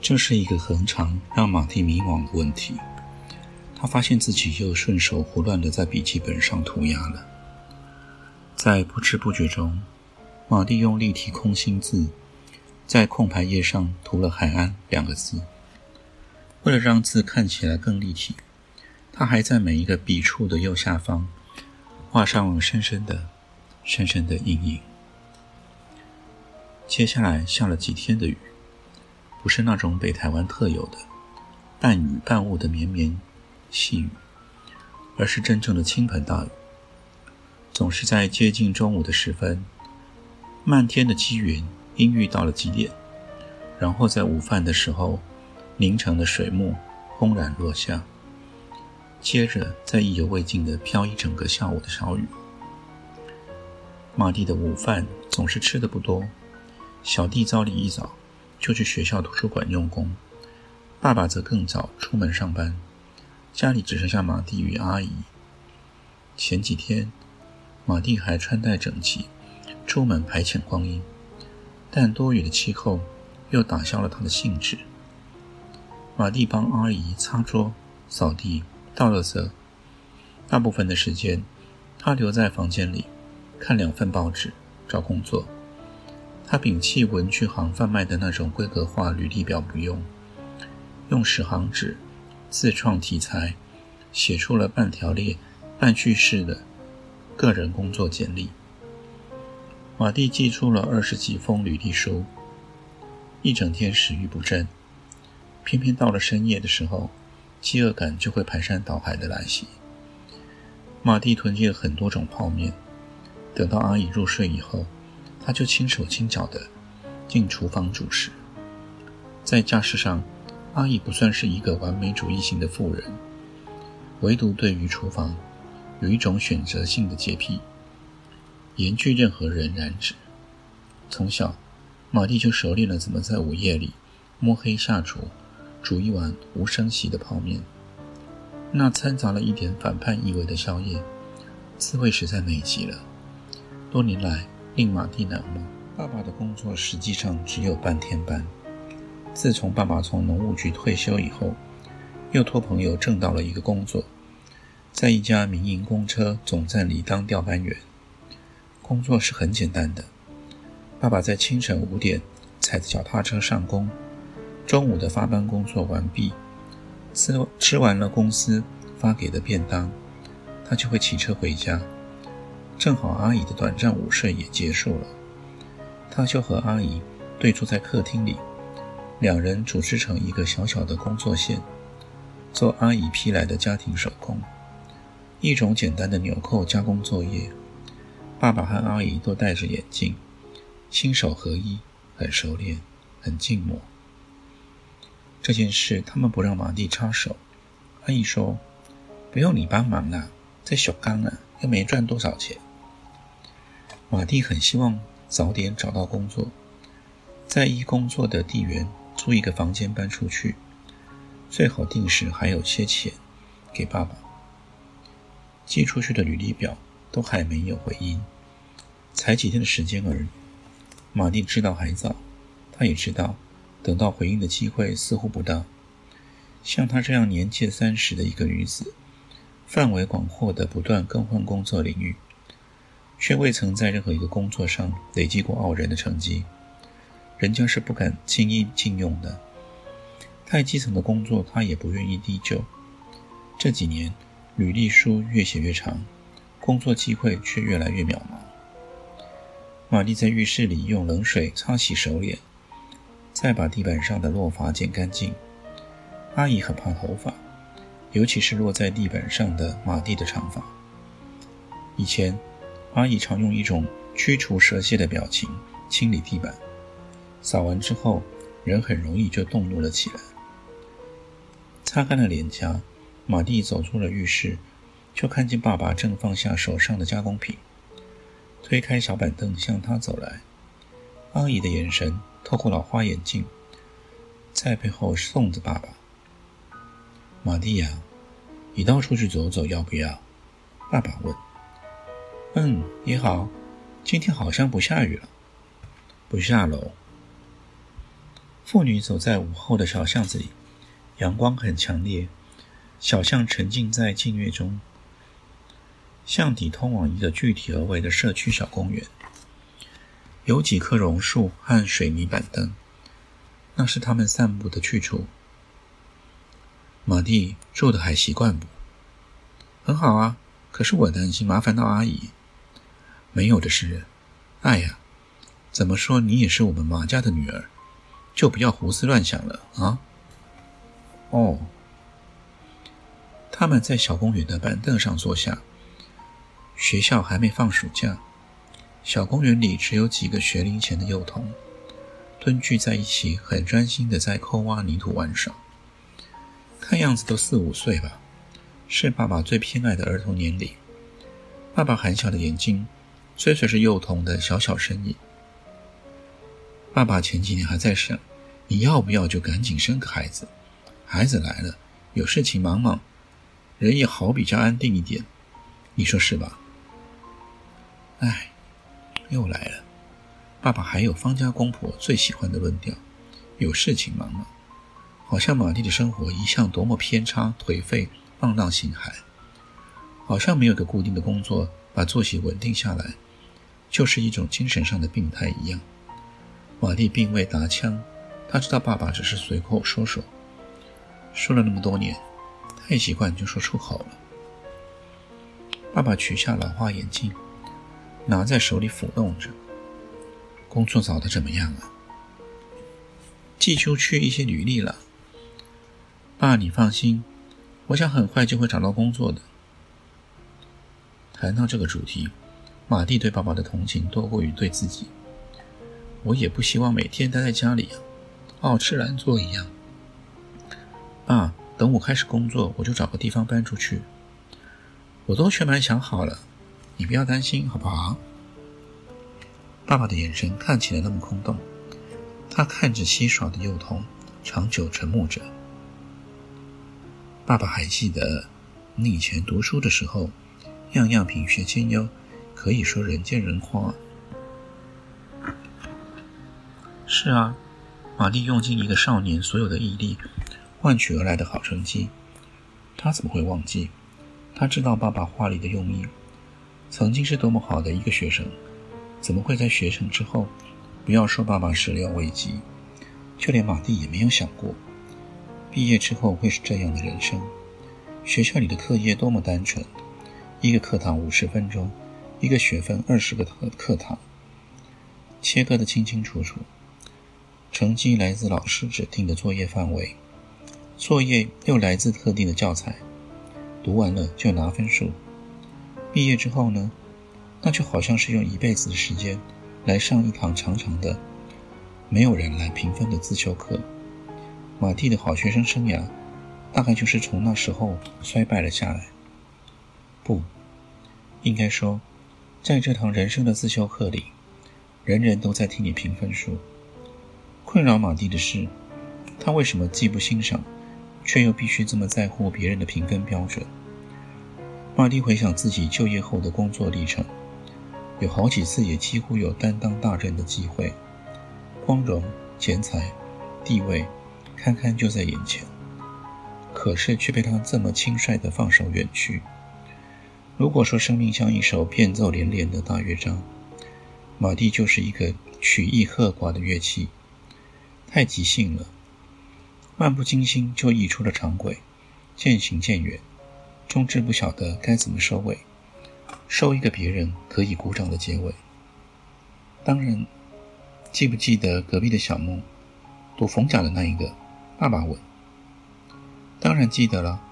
这是一个恒常让马蒂迷惘的问题。他发现自己又顺手胡乱地在笔记本上涂鸦了。在不知不觉中，马蒂用立体空心字在空白页上涂了“海岸”两个字。为了让字看起来更立体，他还在每一个笔触的右下方画上了深深的、深深的阴影。接下来下了几天的雨。不是那种北台湾特有的半雨半雾的绵绵细雨，而是真正的倾盆大雨。总是在接近中午的时分，漫天的积云阴郁到了极点，然后在午饭的时候凝成的水幕轰然落下，接着再意犹未尽地飘一整个下午的小雨。马蒂的午饭总是吃的不多，小弟早里一早。就去学校图书馆用功，爸爸则更早出门上班，家里只剩下马蒂与阿姨。前几天，马蒂还穿戴整齐，出门排遣光阴，但多雨的气候又打消了他的兴致。马蒂帮阿姨擦桌、扫地、倒垃圾，大部分的时间，他留在房间里看两份报纸、找工作。他摒弃文具行贩卖的那种规格化履历表不用，用十行纸自创题材，写出了半条列、半叙事的个人工作简历。马蒂寄出了二十几封履历书，一整天食欲不振，偏偏到了深夜的时候，饥饿感就会排山倒海的来袭。马蒂囤积了很多种泡面，等到阿姨入睡以后。他就轻手轻脚地进厨房煮食。在家事上，阿姨不算是一个完美主义型的妇人，唯独对于厨房有一种选择性的洁癖，严拒任何人染指。从小，马蒂就熟练了怎么在午夜里摸黑下厨，煮一碗无声息的泡面。那掺杂了一点反叛意味的宵夜，滋味实在美极了。多年来。令马蒂难吗。爸爸的工作实际上只有半天班。自从爸爸从农务局退休以后，又托朋友挣到了一个工作，在一家民营公车总站里当调班员。工作是很简单的。爸爸在清晨五点踩着脚踏车上工，中午的发班工作完毕，吃吃完了公司发给的便当，他就会骑车回家。正好阿姨的短暂午睡也结束了，他就和阿姨对坐在客厅里，两人组织成一个小小的工作线，做阿姨批来的家庭手工，一种简单的纽扣加工作业。爸爸和阿姨都戴着眼镜，心手合一，很熟练，很静默。这件事他们不让马蒂插手。阿姨说：“不用你帮忙了，在小刚啊，又没赚多少钱。”马蒂很希望早点找到工作，在一工作的地缘租一个房间搬出去，最好定时还有些钱给爸爸。寄出去的履历表都还没有回音，才几天的时间而已。马蒂知道还早，他也知道等到回应的机会似乎不大。像她这样年届三十的一个女子，范围广阔的不断更换工作领域。却未曾在任何一个工作上累积过傲人的成绩，人家是不敢轻易禁用的。太基层的工作，他也不愿意低就。这几年，履历书越写越长，工作机会却越来越渺茫。玛丽在浴室里用冷水擦洗手脸，再把地板上的落发剪干净。阿姨很怕头发，尤其是落在地板上的马蒂的长发。以前，阿姨常用一种驱除蛇蝎的表情清理地板，扫完之后，人很容易就动怒了起来。擦干了脸颊，马蒂走出了浴室，就看见爸爸正放下手上的加工品，推开小板凳向他走来。阿姨的眼神透过老花眼镜，在背后送着爸爸。马蒂亚，你到处去走走要不要？爸爸问。嗯，你好。今天好像不下雨了。不下喽。妇女走在午后的小巷子里，阳光很强烈，小巷沉浸在静月中。巷底通往一个具体而为的社区小公园。有几棵榕树和水泥板凳，那是他们散步的去处。马蒂住的还习惯不？很好啊，可是我担心麻烦到阿姨。没有的事。爱呀，怎么说你也是我们马家的女儿，就不要胡思乱想了啊。哦，他们在小公园的板凳上坐下。学校还没放暑假。小公园里只有几个学龄前的幼童，蹲聚在一起，很专心的在抠挖泥土玩耍。看样子都四五岁吧，是爸爸最偏爱的儿童年龄。爸爸含笑的眼睛，追随着幼童的小小身影。爸爸前几年还在想，你要不要就赶紧生个孩子？孩子来了，有事情忙忙，人也好比较安定一点。你说是吧？哎。又来了，爸爸还有方家公婆最喜欢的论调：有事情忙忙？好像玛丽的生活一向多么偏差、颓废、放浪形骸，好像没有个固定的工作，把作息稳定下来，就是一种精神上的病态一样。玛丽并未答腔，她知道爸爸只是随口说说，说了那么多年，太习惯就说出口了。爸爸取下老花眼镜。拿在手里抚弄着。工作找的怎么样啊？寄出去一些履历了。爸，你放心，我想很快就会找到工作的。谈到这个主题，马蒂对爸爸的同情多过于对自己。我也不希望每天待在家里，好吃懒做一样。爸，等我开始工作，我就找个地方搬出去。我都全盘想好了。你不要担心，好不好？爸爸的眼神看起来那么空洞，他看着嬉耍的幼童，长久沉默着。爸爸还记得，你以前读书的时候，样样品学兼优，可以说人见人夸。是啊，玛丽用尽一个少年所有的毅力，换取而来的好成绩，他怎么会忘记？他知道爸爸话里的用意。曾经是多么好的一个学生，怎么会在学成之后，不要说爸爸始料未及，就连马蒂也没有想过，毕业之后会是这样的人生。学校里的课业多么单纯，一个课堂五十分钟，一个学分二十个课课堂，切割的清清楚楚，成绩来自老师指定的作业范围，作业又来自特定的教材，读完了就拿分数。毕业之后呢，那就好像是用一辈子的时间来上一堂长长的、没有人来评分的自修课。马蒂的好学生生涯，大概就是从那时候衰败了下来。不，应该说，在这堂人生的自修课里，人人都在替你评分数。困扰马蒂的是，他为什么既不欣赏，却又必须这么在乎别人的评分标准？马蒂回想自己就业后的工作历程，有好几次也几乎有担当大任的机会，光荣、钱财、地位，堪堪就在眼前，可是却被他这么轻率地放手远去。如果说生命像一首变奏连连的大乐章，马蒂就是一个曲艺赫寡的乐器，太即兴了，漫不经心就溢出了长轨，渐行渐远。终至不晓得该怎么收尾，收一个别人可以鼓掌的结尾。当然，记不记得隔壁的小木，赌冯甲的那一个？爸爸问。当然记得了。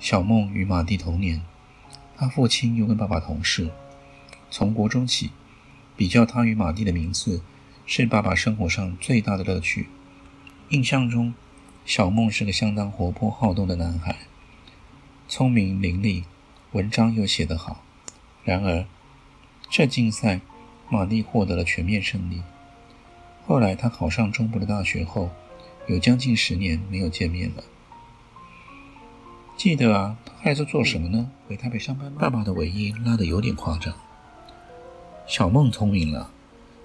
小梦与马蒂同年，他父亲又跟爸爸同事。从国中起，比较他与马蒂的名字，是爸爸生活上最大的乐趣。印象中，小梦是个相当活泼好动的男孩，聪明伶俐，文章又写得好。然而，这竞赛，马蒂获得了全面胜利。后来，他考上中部的大学后，有将近十年没有见面了。记得啊，他还在做什么呢？回台北上班吗？爸爸的尾音拉得有点夸张。小梦聪明了，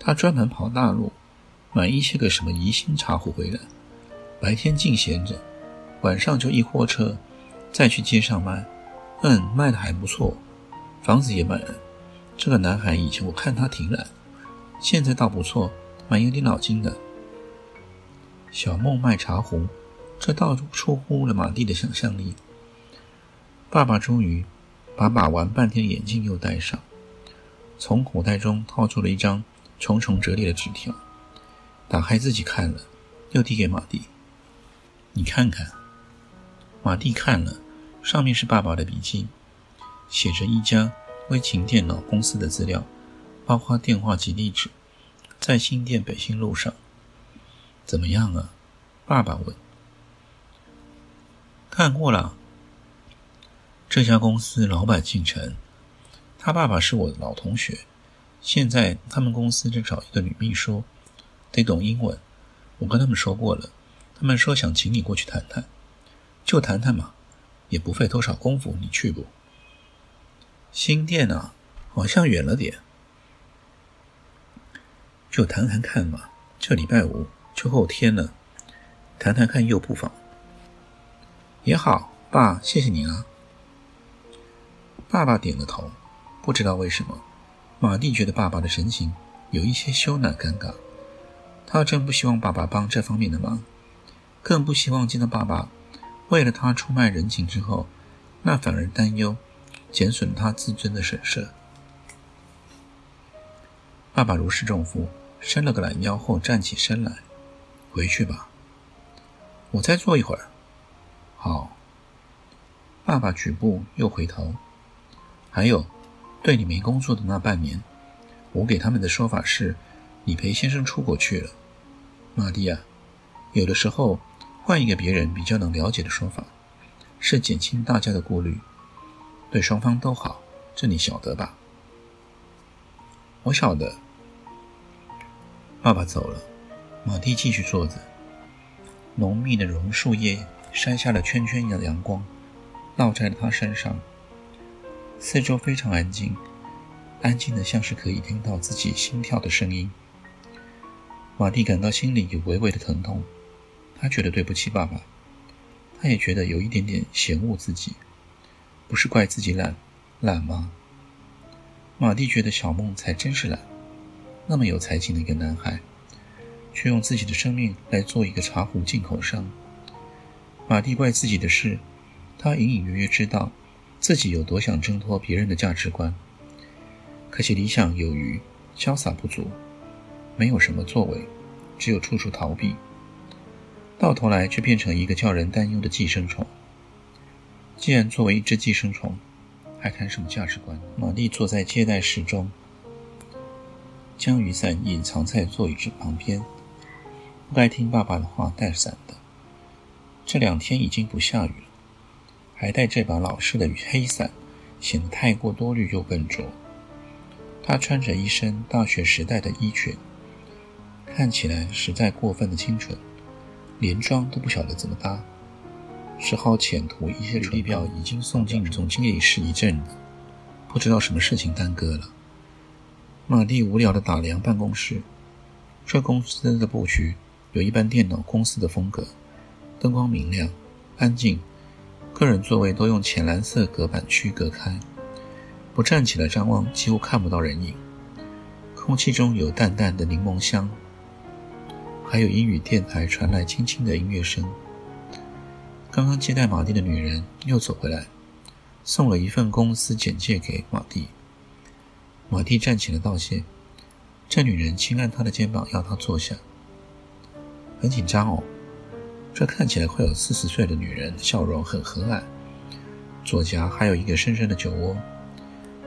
他专门跑大陆，买一些个什么宜兴茶壶回来，白天净闲着，晚上就一货车，再去街上卖。嗯，卖的还不错，房子也买了。这个男孩以前我看他挺懒，现在倒不错，蛮有点脑筋的。小梦卖茶壶，这倒出乎了马蒂的想象力。爸爸终于把把玩半天的眼镜又戴上，从口袋中掏出了一张重重折叠的纸条，打开自己看了，又递给马蒂：“你看看。”马蒂看了，上面是爸爸的笔记，写着一家微型电脑公司的资料，包括电话及地址，在新店北新路上。怎么样啊？爸爸问。看过了。这家公司老板姓陈，他爸爸是我的老同学。现在他们公司正找一个女秘书，得懂英文。我跟他们说过了，他们说想请你过去谈谈，就谈谈嘛，也不费多少功夫。你去不？新店啊，好像远了点，就谈谈看嘛。这礼拜五就后天了，谈谈看又不妨。也好，爸，谢谢你啊。爸爸点了头，不知道为什么，马蒂觉得爸爸的神情有一些羞赧尴尬。他真不希望爸爸帮这方面的忙，更不希望见到爸爸为了他出卖人情之后，那反而担忧，减损他自尊的神色。爸爸如释重负，伸了个懒腰后站起身来：“回去吧，我再坐一会儿。”好。爸爸举步又回头。还有，对你没工作的那半年，我给他们的说法是，你陪先生出国去了。玛蒂亚，有的时候换一个别人比较能了解的说法，是减轻大家的顾虑，对双方都好。这你晓得吧？我晓得。爸爸走了，马蒂继续坐着。浓密的榕树叶筛下了圈圈的阳光，落在了他身上。四周非常安静，安静的像是可以听到自己心跳的声音。马蒂感到心里有微微的疼痛，他觉得对不起爸爸，他也觉得有一点点嫌恶自己，不是怪自己懒，懒吗？马蒂觉得小梦才真是懒，那么有才情的一个男孩，却用自己的生命来做一个茶壶进口商。马蒂怪自己的是，他隐隐约约知道。自己有多想挣脱别人的价值观，可惜理想有余，潇洒不足，没有什么作为，只有处处逃避，到头来却变成一个叫人担忧的寄生虫。既然作为一只寄生虫，还谈什么价值观？玛丽坐在接待室中，将雨伞隐藏在座椅子旁边，不该听爸爸的话带伞的。这两天已经不下雨了。还带这把老式的黑伞，显得太过多虑又笨拙。他穿着一身大学时代的衣裙，看起来实在过分的清纯，连妆都不晓得怎么搭。只好浅涂一些唇表，已经送进总经理室一阵子，不知道什么事情耽搁了。马蒂无聊地打量办公室，这公司的布局有一般电脑公司的风格，灯光明亮，安静。个人座位都用浅蓝色隔板区隔开，不站起来张望，几乎看不到人影。空气中有淡淡的柠檬香，还有英语电台传来轻轻的音乐声。刚刚接待马蒂的女人又走回来，送了一份公司简介给马蒂。马蒂站起来道谢，这女人轻按他的肩膀，要他坐下。很紧张哦。这看起来快有四十岁的女人，笑容很和蔼，左颊还有一个深深的酒窝。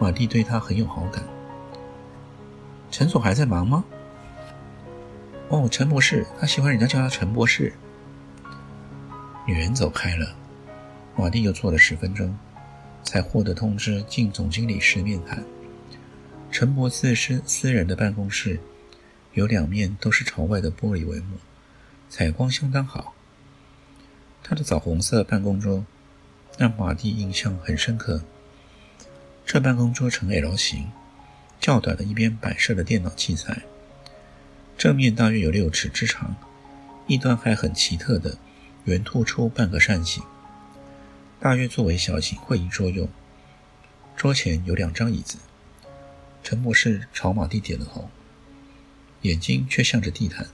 马蒂对她很有好感。陈所还在忙吗？哦，陈博士，他喜欢人家叫他陈博士。女人走开了，马蒂又坐了十分钟，才获得通知进总经理室面谈。陈伯斯私私人的办公室，有两面都是朝外的玻璃帷幕，采光相当好。他的枣红色办公桌让马蒂印象很深刻。这办公桌呈 L 型，较短的一边摆设了电脑器材，正面大约有六尺之长，一端还很奇特的圆突出半个扇形，大约作为小型会议桌用。桌前有两张椅子。陈博士朝马蒂点了头，眼睛却向着地毯，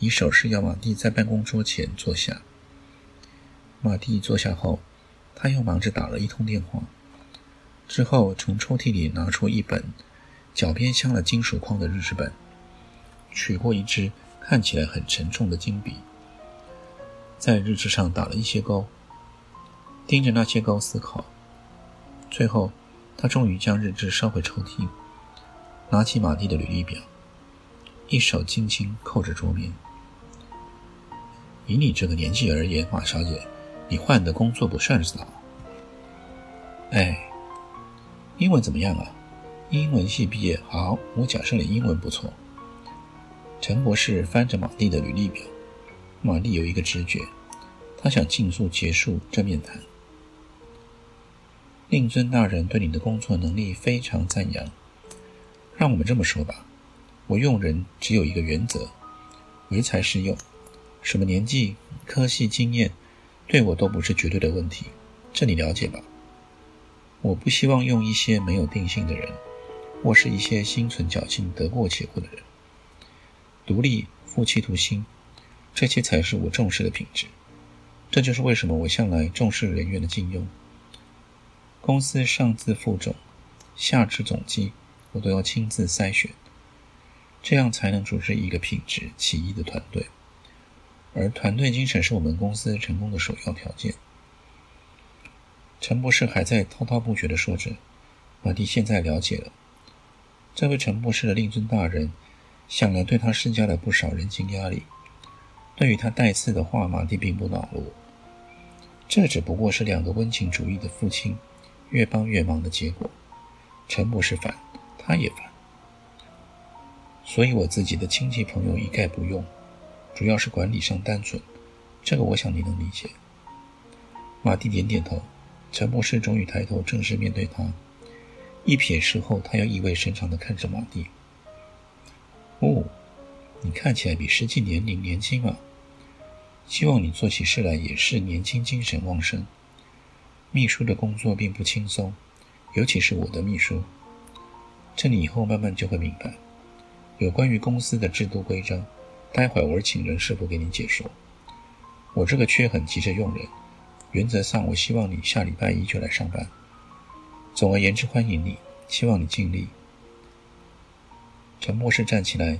以手势要马蒂在办公桌前坐下。马蒂坐下后，他又忙着打了一通电话，之后从抽屉里拿出一本脚边镶了金属框的日志本，取过一支看起来很沉重的金笔，在日志上打了一些勾，盯着那些勾思考。最后，他终于将日志收回抽屉。拿起马蒂的履历表，一手轻轻扣着桌面。以你这个年纪而言，马小姐，你换的工作不算少。哎，英文怎么样啊？英文系毕业，好，我假设你英文不错。陈博士翻着马蒂的履历表，马蒂有一个直觉，他想尽速结束这面谈。令尊大人对你的工作能力非常赞扬。让我们这么说吧，我用人只有一个原则：唯才是用。什么年纪、科系、经验，对我都不是绝对的问题，这你了解吧？我不希望用一些没有定性的人，或是一些心存侥幸、得过且过的人。独立、负气图心，这些才是我重视的品质。这就是为什么我向来重视人员的禁用。公司上至副总，下至总机。我都要亲自筛选，这样才能组织一个品质起一的团队。而团队精神是我们公司成功的首要条件。陈博士还在滔滔不绝地说着，马蒂现在了解了，这位陈博士的令尊大人，想来对他施加了不少人情压力。对于他带刺的话，马蒂并不恼怒，这只不过是两个温情主义的父亲越帮越忙的结果。陈博士烦。他也烦，所以我自己的亲戚朋友一概不用，主要是管理上单纯，这个我想你能理解。马蒂点点头，陈博士终于抬头正式面对他，一瞥视后，他又意味深长地看着马蒂。哦，你看起来比实际年龄年轻啊，希望你做起事来也是年轻、精神旺盛。秘书的工作并不轻松，尤其是我的秘书。这你以后慢慢就会明白，有关于公司的制度规章，待会儿我请人事部给你解说。我这个缺很急着用人，原则上我希望你下礼拜一就来上班。总而言之，欢迎你，希望你尽力。陈博士站起来，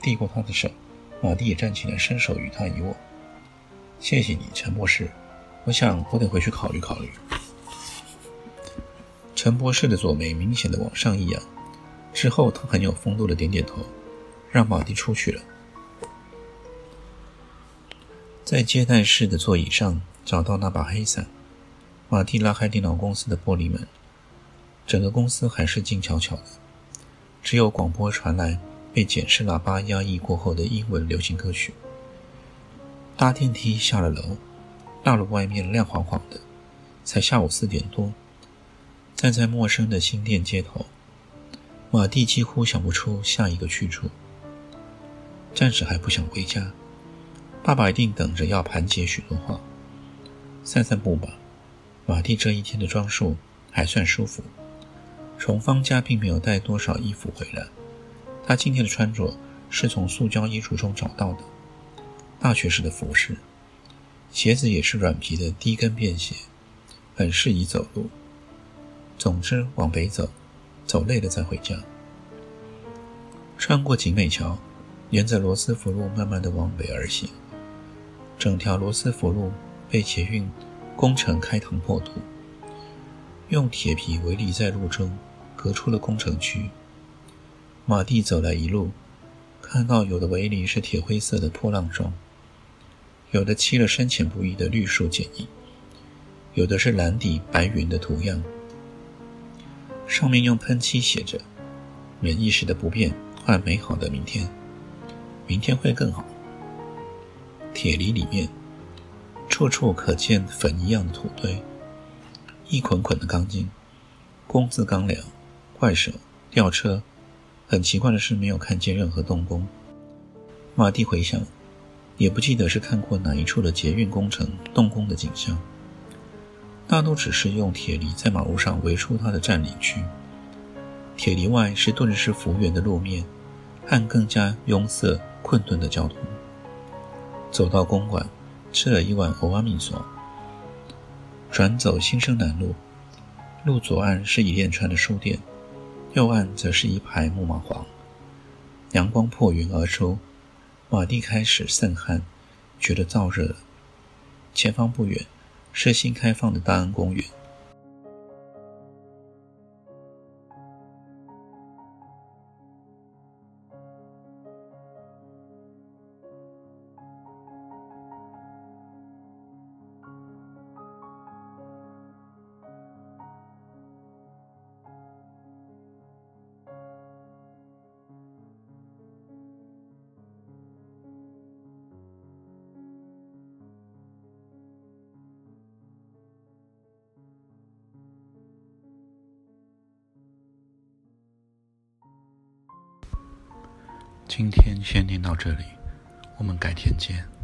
递过他的手，马蒂也站起来，伸手与他一握。谢谢你，陈博士。我想我得回去考虑考虑。陈博士的左眉明显的往上一扬。之后，他很有风度的点点头，让马蒂出去了。在接待室的座椅上找到那把黑伞，马蒂拉开电脑公司的玻璃门，整个公司还是静悄悄的，只有广播传来被检视喇叭压抑过后的英文流行歌曲。搭电梯下了楼，大楼外面亮晃晃的，才下午四点多，站在陌生的新店街头。马蒂几乎想不出下一个去处，暂时还不想回家。爸爸一定等着要盘结许多话。散散步吧。马蒂这一天的装束还算舒服，从方家并没有带多少衣服回来。他今天的穿着是从塑胶衣橱中找到的，大学士的服饰，鞋子也是软皮的低跟便鞋，很适宜走路。总之，往北走。走累了再回家。穿过景美桥，沿着罗斯福路慢慢的往北而行。整条罗斯福路被捷运工程开膛破肚，用铁皮围篱在路中，隔出了工程区。马蒂走来一路，看到有的围篱是铁灰色的破浪状，有的漆了深浅不一的绿树剪影，有的是蓝底白云的图样，上面用喷漆写着“忍一时的不便，换美好的明天，明天会更好”。铁犁里面，处处可见粉一样的土堆。一捆捆的钢筋，工字钢梁，怪手吊车。很奇怪的是，没有看见任何动工。马蒂回想，也不记得是看过哪一处的捷运工程动工的景象。大都只是用铁犁在马路上围出他的占领区。铁犁外是顿时复原的路面，和更加拥塞困顿的交通。走到公馆，吃了一碗欧阿米索。转走新生南路，路左岸是一连串的书店，右岸则是一排木马房。阳光破云而出，马蒂开始渗汗，觉得燥热了。前方不远是新开放的大安公园。今天先念到这里，我们改天见。